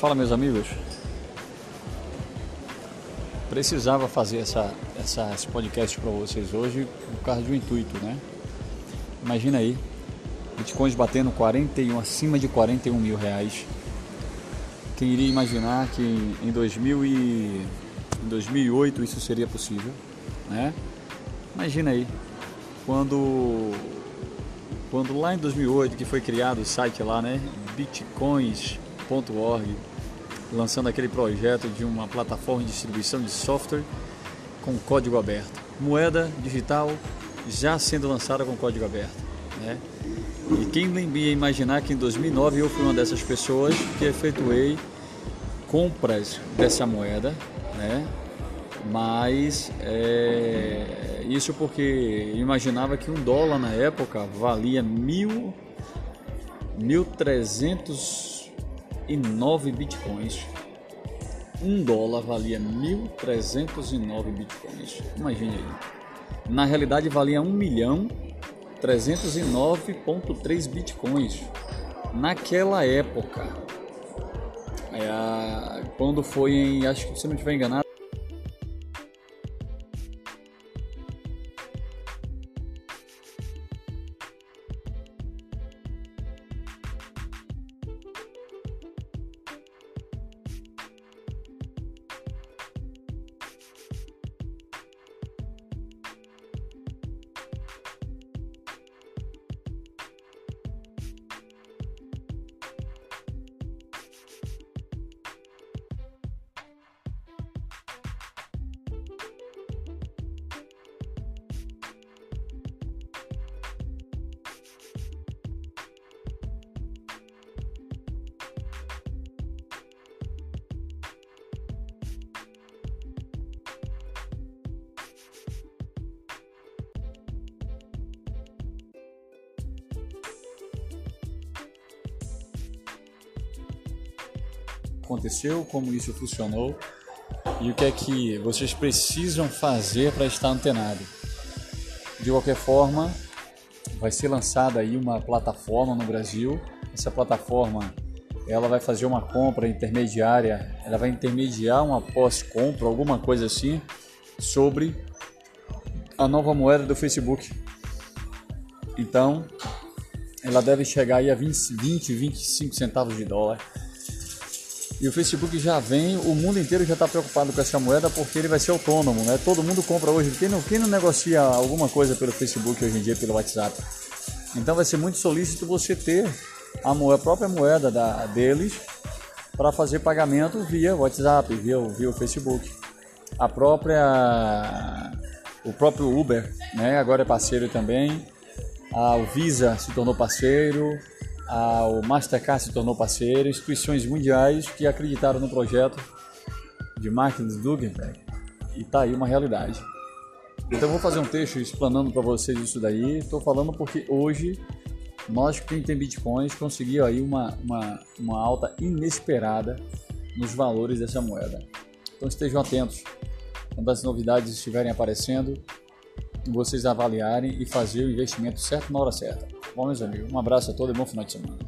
Fala meus amigos. Precisava fazer essa, essa, esse podcast para vocês hoje por causa de um intuito, né? Imagina aí, bitcoins batendo 41, acima de 41 mil reais. Quem iria imaginar que em, 2000 e, em 2008 isso seria possível, né? Imagina aí, quando, quando lá em 2008 que foi criado o site lá, né? Lançando aquele projeto de uma plataforma de distribuição de software com código aberto. Moeda digital já sendo lançada com código aberto. Né? E quem ia imaginar que em 2009 eu fui uma dessas pessoas que efetuei compras dessa moeda, né? mas é, isso porque imaginava que um dólar na época valia mil, mil trezentos 1.309 bitcoins. Um dólar valia 1.309 bitcoins. Imagine aí. Na realidade valia 1 milhão 309.3 bitcoins. Naquela época, é, quando foi em, acho que se não estiver enganado, aconteceu, como isso funcionou e o que é que vocês precisam fazer para estar antenado. De qualquer forma, vai ser lançada aí uma plataforma no Brasil. Essa plataforma ela vai fazer uma compra intermediária, ela vai intermediar uma pós-compra, alguma coisa assim, sobre a nova moeda do Facebook. Então, ela deve chegar aí a 20, 20 25 centavos de dólar. E o Facebook já vem, o mundo inteiro já está preocupado com essa moeda porque ele vai ser autônomo, né? Todo mundo compra hoje. Quem não, quem não negocia alguma coisa pelo Facebook hoje em dia, pelo WhatsApp? Então vai ser muito solícito você ter a, moeda, a própria moeda da, deles para fazer pagamento via WhatsApp, via, via o Facebook. A própria, o próprio Uber, né? Agora é parceiro também. A, Visa se tornou parceiro o Mastercard se tornou parceiro, instituições mundiais que acreditaram no projeto de marketing de e está aí uma realidade. Então vou fazer um texto explanando para vocês isso daí. Estou falando porque hoje nós quem tem bitcoins conseguiu aí uma, uma, uma alta inesperada nos valores dessa moeda. Então estejam atentos quando as novidades estiverem aparecendo, vocês avaliarem e fazer o investimento certo na hora certa. Bom, meus amigos, um abraço a todos e bom final de semana.